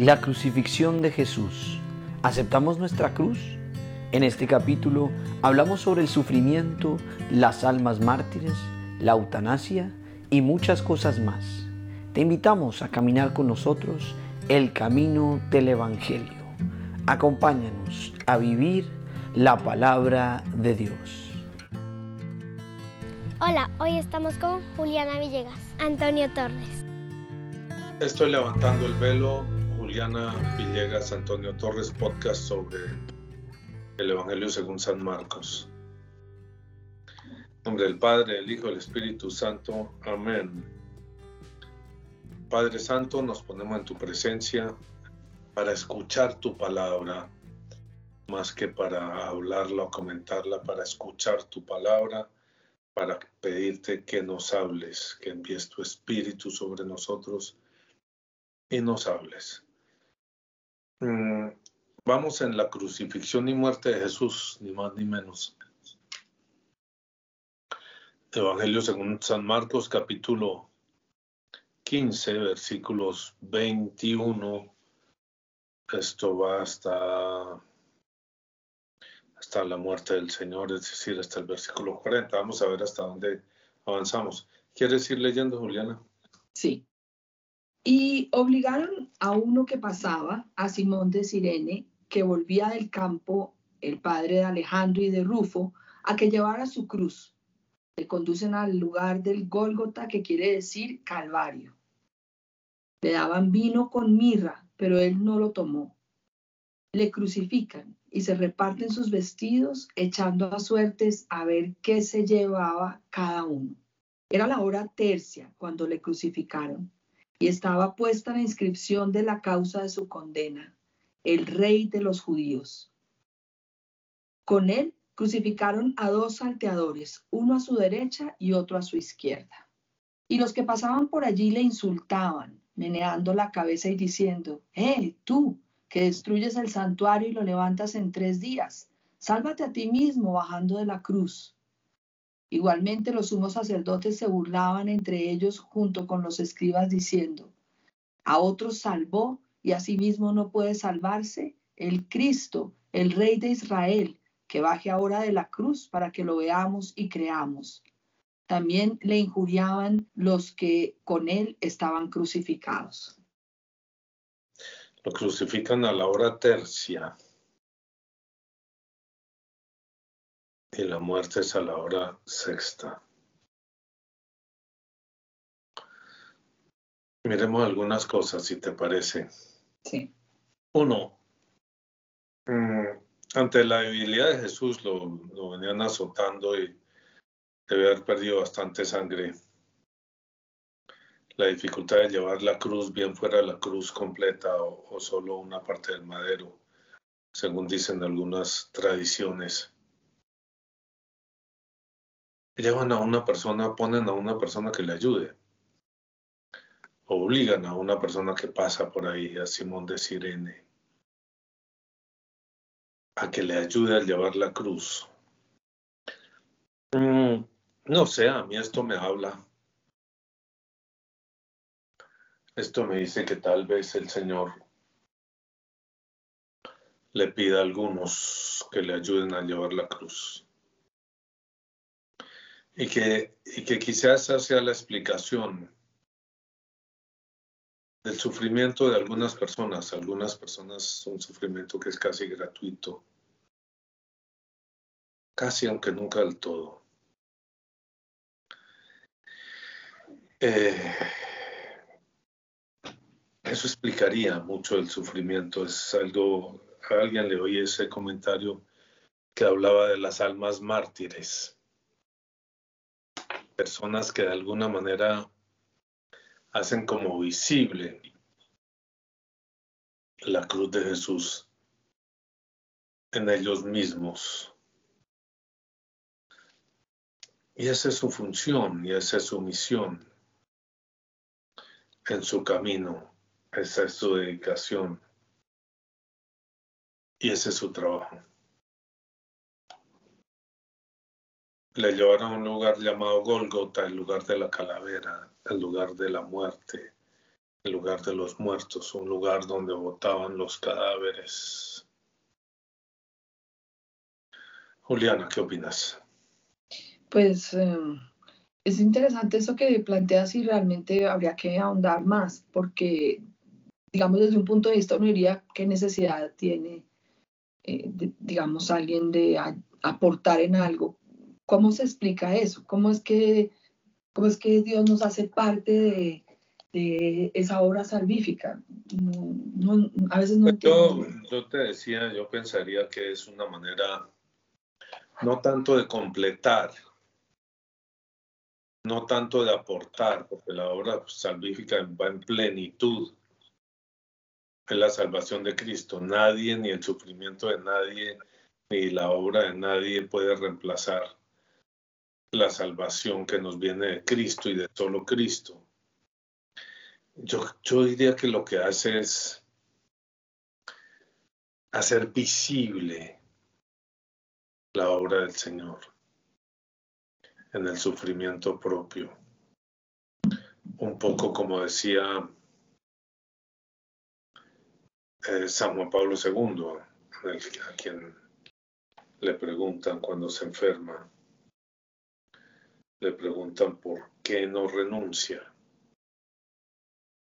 La crucifixión de Jesús. ¿Aceptamos nuestra cruz? En este capítulo hablamos sobre el sufrimiento, las almas mártires, la eutanasia y muchas cosas más. Te invitamos a caminar con nosotros el camino del Evangelio. Acompáñanos a vivir la palabra de Dios. Hola, hoy estamos con Juliana Villegas, Antonio Torres. Estoy levantando el velo Juliana Villegas, Antonio Torres, podcast sobre el Evangelio según San Marcos. En nombre del Padre, del Hijo, del Espíritu Santo. Amén. Padre Santo, nos ponemos en tu presencia para escuchar tu palabra, más que para hablarla o comentarla, para escuchar tu palabra, para pedirte que nos hables, que envíes tu Espíritu sobre nosotros y nos hables. Mm, vamos en la crucifixión y muerte de Jesús, ni más ni menos. Evangelio según San Marcos capítulo 15, versículos 21. Esto va hasta, hasta la muerte del Señor, es decir, hasta el versículo 40. Vamos a ver hasta dónde avanzamos. ¿Quieres ir leyendo, Juliana? Sí. Y obligaron a uno que pasaba, a Simón de Sirene, que volvía del campo, el padre de Alejandro y de Rufo, a que llevara su cruz. Le conducen al lugar del Gólgota, que quiere decir Calvario. Le daban vino con mirra, pero él no lo tomó. Le crucifican y se reparten sus vestidos, echando a suertes a ver qué se llevaba cada uno. Era la hora tercia cuando le crucificaron y estaba puesta la inscripción de la causa de su condena, el rey de los judíos. Con él crucificaron a dos salteadores, uno a su derecha y otro a su izquierda. Y los que pasaban por allí le insultaban, meneando la cabeza y diciendo, ¡Eh, tú, que destruyes el santuario y lo levantas en tres días! Sálvate a ti mismo bajando de la cruz. Igualmente los sumos sacerdotes se burlaban entre ellos junto con los escribas diciendo, a otros salvó y a sí mismo no puede salvarse el Cristo, el Rey de Israel, que baje ahora de la cruz para que lo veamos y creamos. También le injuriaban los que con él estaban crucificados. Lo crucifican a la hora tercia. Y la muerte es a la hora sexta. Miremos algunas cosas, si te parece. Sí. Uno, mm, ante la debilidad de Jesús lo, lo venían azotando y debe haber perdido bastante sangre. La dificultad de llevar la cruz bien fuera la cruz completa o, o solo una parte del madero, según dicen algunas tradiciones llevan a una persona, ponen a una persona que le ayude. Obligan a una persona que pasa por ahí, a Simón de Sirene, a que le ayude a llevar la cruz. Mm, no sé, a mí esto me habla. Esto me dice que tal vez el Señor le pida a algunos que le ayuden a llevar la cruz. Y que, y que quizás sea la explicación del sufrimiento de algunas personas. Algunas personas un sufrimiento que es casi gratuito, casi aunque nunca del todo. Eh, eso explicaría mucho el sufrimiento. Es algo, a alguien le oí ese comentario que hablaba de las almas mártires personas que de alguna manera hacen como visible la cruz de Jesús en ellos mismos. Y esa es su función y esa es su misión en su camino. Esa es su dedicación. Y ese es su trabajo. Le llevaron a un lugar llamado Golgota, el lugar de la calavera, el lugar de la muerte, el lugar de los muertos, un lugar donde botaban los cadáveres. Juliana, ¿qué opinas? Pues em, es interesante eso que planteas y realmente habría que ahondar más, porque, digamos, desde un punto de vista uno diría qué necesidad tiene, eh, digamos, alguien de aportar en algo. ¿Cómo se explica eso? ¿Cómo es que, cómo es que Dios nos hace parte de, de esa obra salvífica. a veces no yo, yo te decía, yo pensaría que es una manera no tanto de completar, no tanto de aportar, porque la obra salvífica va en plenitud en la salvación de Cristo. Nadie, ni el sufrimiento de nadie, ni la obra de nadie puede reemplazar la salvación que nos viene de Cristo y de solo Cristo. Yo, yo diría que lo que hace es hacer visible la obra del Señor en el sufrimiento propio. Un poco como decía eh, San Juan Pablo II, a quien le preguntan cuando se enferma, le preguntan por qué no renuncia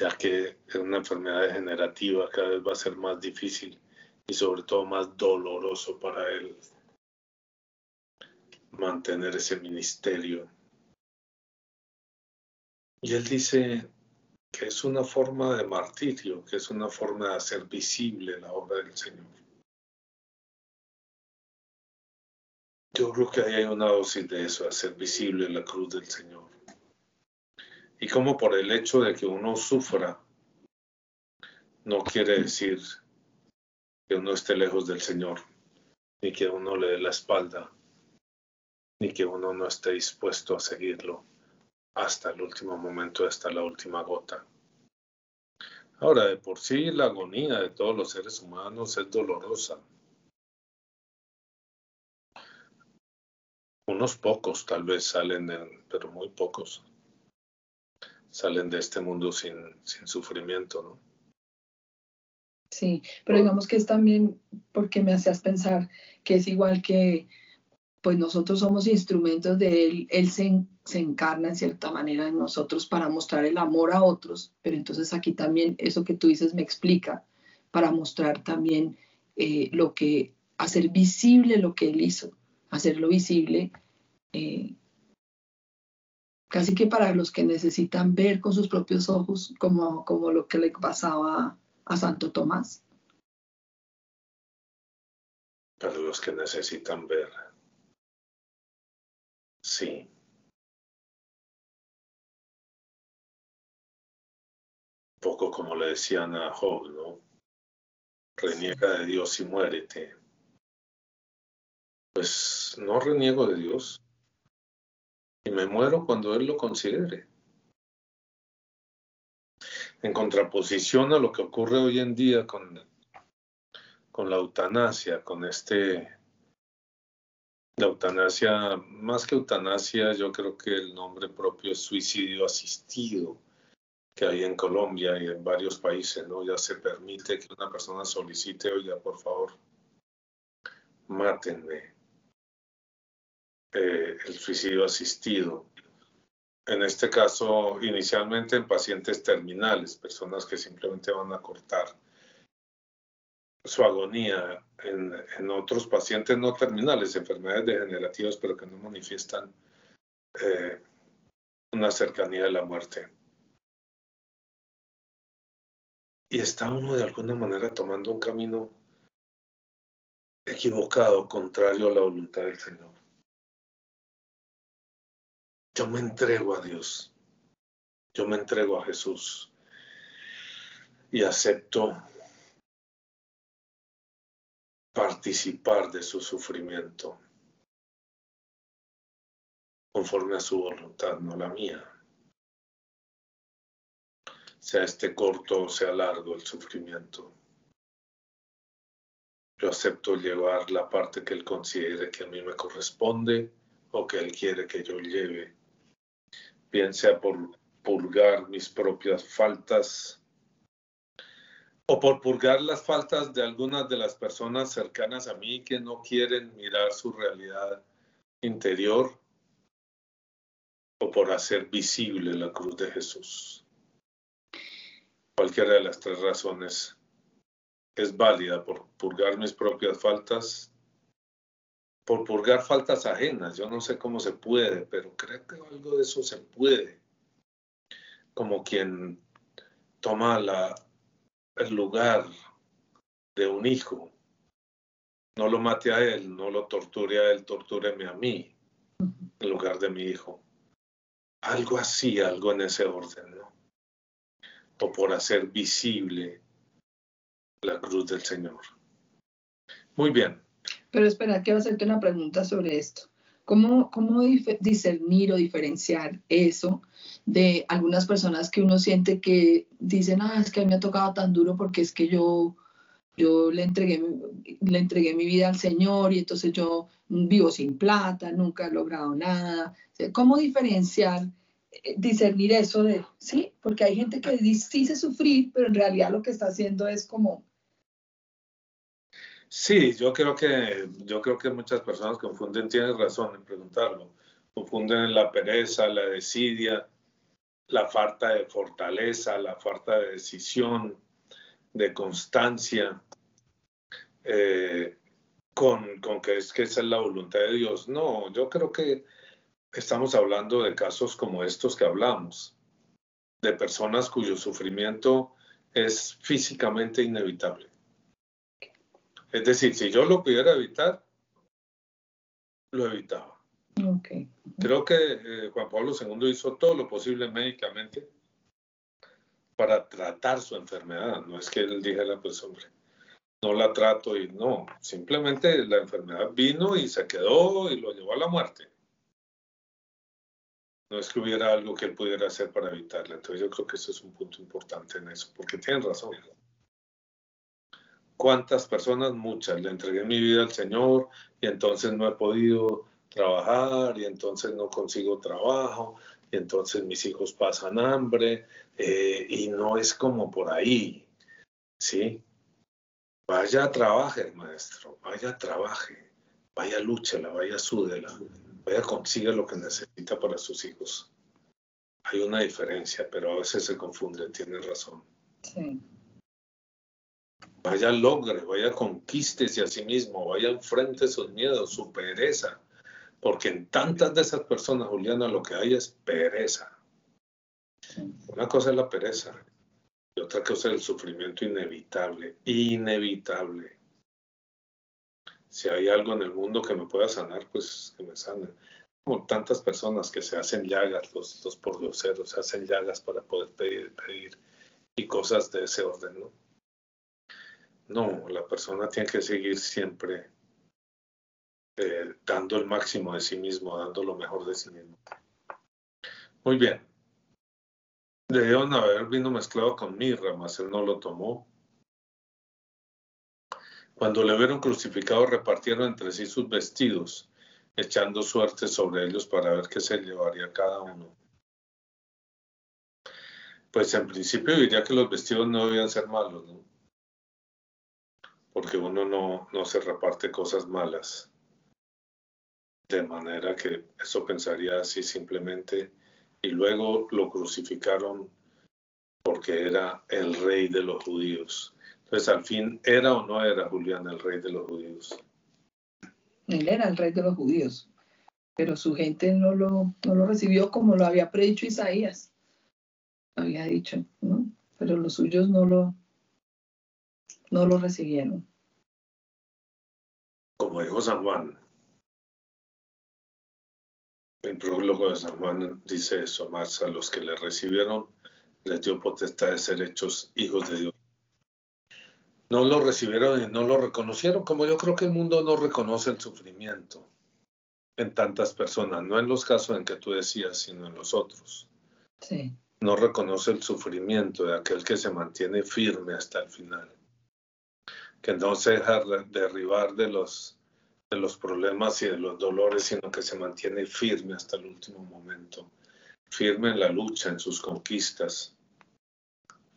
ya que es una enfermedad degenerativa cada vez va a ser más difícil y sobre todo más doloroso para él mantener ese ministerio. Y él dice que es una forma de martirio, que es una forma de hacer visible la obra del Señor. Yo creo que ahí hay una dosis de eso, hacer visible la cruz del Señor y como por el hecho de que uno sufra no quiere decir que uno esté lejos del Señor, ni que uno le dé la espalda, ni que uno no esté dispuesto a seguirlo hasta el último momento, hasta la última gota. Ahora, de por sí la agonía de todos los seres humanos es dolorosa. Unos pocos tal vez salen, pero muy pocos salen de este mundo sin, sufrimiento, ¿no? Sí, pero digamos que es también porque me hacías pensar que es igual que, pues nosotros somos instrumentos de Él, Él se, se, encarna en cierta manera en nosotros para mostrar el amor a otros, pero entonces aquí también eso que tú dices me explica, para mostrar también eh, lo que, hacer visible lo que Él hizo, hacerlo visible eh, casi que para los que necesitan ver con sus propios ojos, como, como lo que le pasaba a Santo Tomás. Para los que necesitan ver. Sí. poco como le decían a Job, ¿no? Reniega de Dios y muérete. Pues no reniego de Dios, y me muero cuando Él lo considere. En contraposición a lo que ocurre hoy en día con, con la eutanasia, con este, la eutanasia, más que eutanasia, yo creo que el nombre propio es suicidio asistido, que hay en Colombia y en varios países, ¿no? Ya se permite que una persona solicite, oiga, por favor, mátenme eh, el suicidio asistido. En este caso, inicialmente en pacientes terminales, personas que simplemente van a cortar su agonía. En, otros pacientes no terminales, enfermedades degenerativas, pero que no manifiestan eh, una cercanía de la muerte. Y está uno de alguna manera tomando un camino equivocado, contrario a la voluntad del Señor. Yo me entrego a Dios. Yo me entrego a Jesús. Y acepto participar de su sufrimiento conforme a su voluntad, no la mía. Sea este corto o sea largo el sufrimiento. Yo acepto llevar la parte que Él considere que a mí me corresponde o que Él quiere que yo lleve bien por purgar mis propias faltas o por purgar las faltas de algunas de las personas cercanas a mí que no quieren mirar su realidad interior, o por hacer visible la cruz de Jesús. Cualquiera de las tres razones es válida por purgar mis propias faltas, por purgar faltas ajenas. Yo no sé cómo se puede, pero creo que algo de eso se puede. Como quien toma el lugar de un hijo. No lo mate a él, no lo torture a él, tortúreme a mí en lugar de mi hijo. Algo así, algo en ese orden, ¿no? O por hacer visible la cruz del Señor. Muy bien. Pero espera, quiero hacerte una pregunta sobre esto. ¿Cómo, cómo discernir o diferenciar eso de algunas personas que uno siente que dicen, ah, es que a mí me ha tocado tan duro porque es que yo, yo le, entregué, le entregué mi vida al Señor y entonces yo vivo sin plata, nunca he logrado nada. ¿Cómo diferenciar, eh, discernir eso de, sí? Porque hay gente que dice sufrir, pero en realidad lo que está haciendo es como... Sí, yo creo que, yo creo que muchas personas confunden, tienes razón en preguntarlo, confunden la pereza, la desidia, la falta de fortaleza, la falta de decisión, de constancia, eh, con, con, que es que esa es la voluntad de Dios. No, yo creo que estamos hablando de casos como estos que hablamos, de personas cuyo sufrimiento es físicamente inevitable. Es decir, si yo lo pudiera evitar, lo evitaba. Creo que eh, Juan Pablo II hizo todo lo posible médicamente para tratar su enfermedad. No es que él dijera, pues hombre, no la trato y no, simplemente la enfermedad vino y se quedó y lo llevó a la muerte. No es que hubiera algo que él pudiera hacer para evitarla. Entonces yo creo que eso es un punto importante en eso, porque tienen razón. ¿Cuántas personas? Muchas. Le entregué mi vida al Señor y entonces no he podido trabajar y entonces no consigo trabajo y entonces mis hijos pasan hambre eh, y no es como por ahí, ¿sí? Vaya, trabaje, maestro, vaya, trabaje, vaya, lúchela, vaya, súdela, vaya, consiga lo que necesita para sus hijos. Hay una diferencia, pero a veces se confunde, tiene razón. Sí. Vaya, logre, vaya, conquístese a sí mismo, vaya, enfrente sus miedos, su pereza, porque en tantas de esas personas, Juliana, lo que hay es pereza. Una cosa es la pereza y otra cosa es el sufrimiento inevitable, inevitable. Si hay algo en el mundo que me pueda sanar, pues que me sane. Como tantas personas que se hacen llagas, los, los pordioseros se hacen llagas para poder pedir, pedir y cosas de ese orden, ¿no? No, la persona tiene que seguir siempre eh, dando el máximo de sí mismo, dando lo mejor de sí mismo. Muy bien. Debieron haber vino mezclado con mirra, mas él no lo tomó. Cuando le vieron crucificado, repartieron entre sí sus vestidos, echando suerte sobre ellos para ver qué se llevaría cada uno. Pues en principio diría que los vestidos no debían ser malos, ¿no? Porque uno no, no se reparte cosas malas. De manera que eso pensaría así simplemente. Y luego lo crucificaron porque era el rey de los judíos. Entonces, al fin, ¿era o no era Julián el rey de los judíos? Él era el rey de los judíos, pero su gente no lo, no lo recibió como lo había predicho Isaías. Había dicho, ¿no? Pero los suyos no lo, no lo recibieron. Como dijo San Juan, el prólogo de San Juan dice eso, más a los que le recibieron les dio potestad de ser hechos hijos de Dios. No lo recibieron y no lo reconocieron, como yo creo que el mundo no reconoce el sufrimiento en tantas personas, no en los casos en que tú decías, sino en los otros. Sí. No reconoce el sufrimiento de aquel que se mantiene firme hasta el final, que no se deja derribar de los de los problemas y de los dolores, sino que se mantiene firme hasta el último momento, firme en la lucha, en sus conquistas,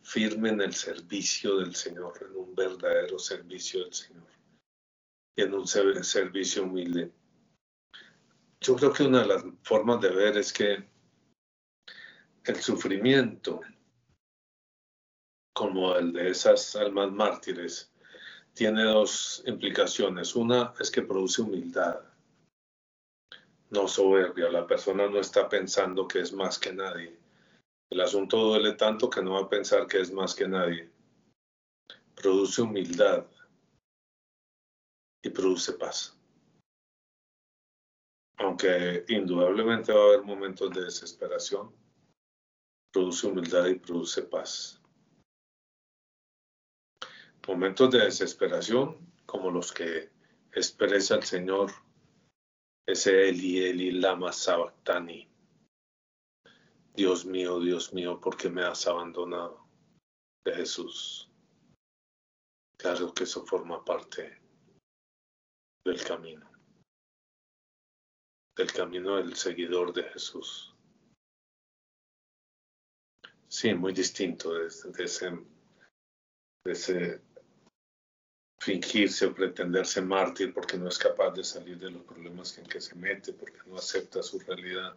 firme en el servicio del Señor, en un verdadero servicio del Señor. Y en un servicio humilde. Yo creo que una de las formas de ver es que el sufrimiento, como el de esas almas mártires, tiene dos implicaciones. Una es que produce humildad, no soberbia. La persona no está pensando que es más que nadie. El asunto duele tanto que no va a pensar que es más que nadie. Produce humildad y produce paz. Aunque indudablemente va a haber momentos de desesperación, produce humildad y produce paz. Momentos de desesperación como los que expresa el Señor, ese Eli, Eli, Lama Sabactani. Dios mío, Dios mío, ¿por qué me has abandonado? De Jesús. Claro que eso forma parte del camino, del camino del seguidor de Jesús. Sí, muy distinto de, ese, de ese fingirse o pretenderse mártir porque no es capaz de salir de los problemas en que se mete, porque no acepta su realidad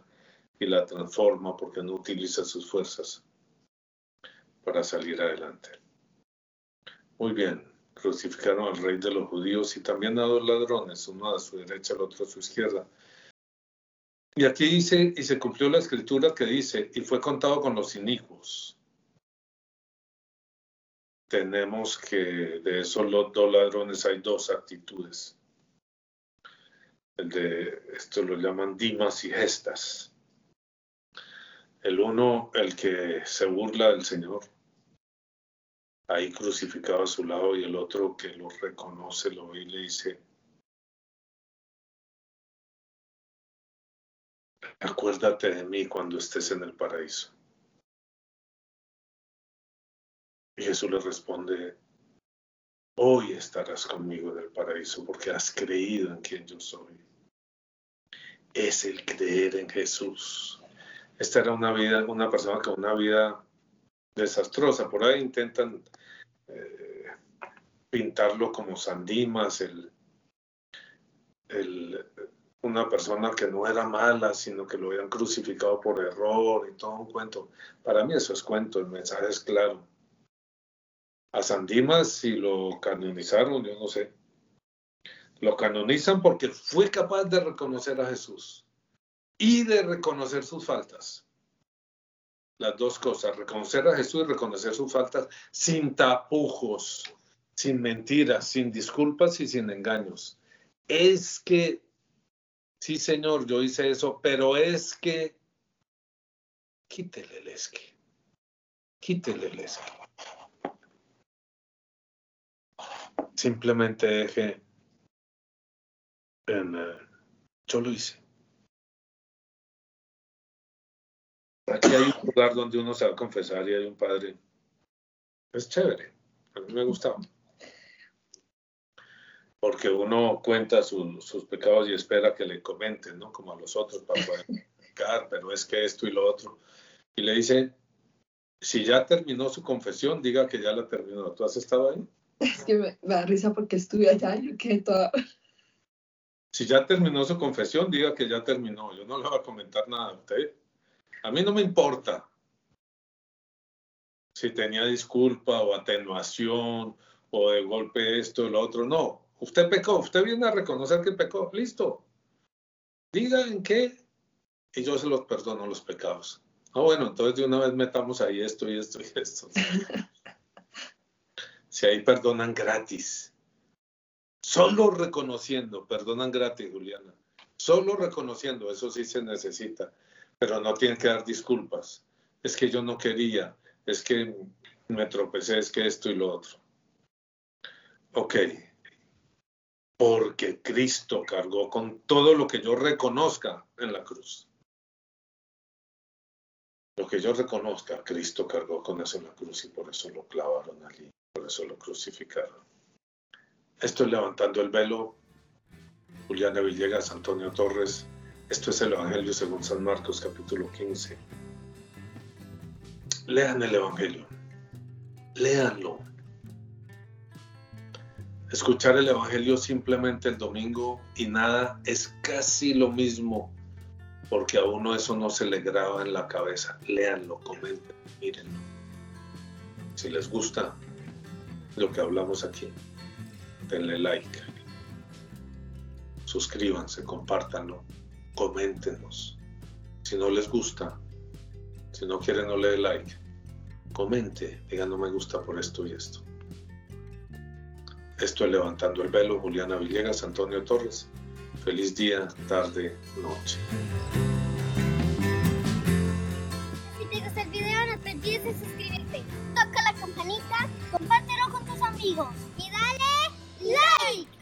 y la transforma, porque no utiliza sus fuerzas para salir adelante. Muy bien, crucificaron al rey de los judíos y también a dos ladrones, uno a su derecha, el otro a su izquierda. Y aquí dice, y se cumplió la escritura que dice, y fue contado con los inicuos. Tenemos que de esos dos ladrones hay dos actitudes. El de, esto lo llaman dimas y gestas. El uno, el que se burla del Señor, ahí crucificado a su lado, y el otro que lo reconoce, lo ve y le dice, acuérdate de mí cuando estés en el paraíso. Y Jesús le responde, hoy estarás conmigo en el paraíso porque has creído en quien yo soy. Es el creer en Jesús. Esta era una vida, una persona con una vida desastrosa. Por ahí intentan eh, pintarlo como Sandimas, el, el una persona que no era mala, sino que lo habían crucificado por error y todo un cuento. Para mí eso es cuento, el mensaje es claro. A San Dimas, si lo canonizaron, yo no sé. Lo canonizan porque fue capaz de reconocer a Jesús y de reconocer sus faltas. Las dos cosas, reconocer a Jesús y reconocer sus faltas sin tapujos, sin mentiras, sin disculpas y sin engaños. Es que Sí, señor, yo hice eso, pero es que quítele el esque. Quítele el esque. Simplemente deje en, eh, yo lo hice. Aquí hay un lugar donde uno se va a confesar y hay un padre. Es chévere. A mí me gustaba porque uno cuenta sus pecados y espera que le comenten, ¿no? Como a los otros para poder explicar, pero es que esto y lo otro. Y le dice, si ya terminó su confesión, diga que ya la terminó. ¿Tú has estado ahí? Es que me, da risa porque estuve allá y yo quedé toda... Si ya terminó su confesión, diga que ya terminó. Yo no le voy a comentar nada a usted. A mí no me importa si tenía disculpa o atenuación o de golpe esto o lo otro. No, Usted pecó, usted viene a reconocer que pecó, listo. Diga en qué y yo se los perdono los pecados. Ah, bueno, entonces de una vez metamos ahí esto y esto y esto. si ahí perdonan gratis. Solo reconociendo, perdonan gratis, Juliana. Solo reconociendo, eso sí se necesita, pero no tienen que dar disculpas. Es que yo no quería, es que me tropecé, es que esto y lo otro. Ok, porque Cristo cargó con todo lo que yo reconozca en la cruz. Lo que yo reconozca, Cristo cargó con eso en la cruz y por eso lo clavaron allí, eso lo crucificaron. Estoy levantando el velo. Juliana Villegas, Antonio Torres. Esto es el Evangelio según San Marcos capítulo 15. Lean el Evangelio. léanlo. Escuchar el Evangelio simplemente el domingo y nada es casi lo mismo, porque a uno eso no se le graba en la cabeza. Léanlo, comenten, mírenlo. Si les gusta lo que hablamos aquí, denle like. Suscríbanse, compártanlo, coméntenos. Si no les gusta, si no quieren, no le dé like. Comente, diga no me gusta por esto y esto. Esto es Levantando el Velo, Juliana Villegas, Antonio Torres. Feliz día, tarde, noche. y dale like.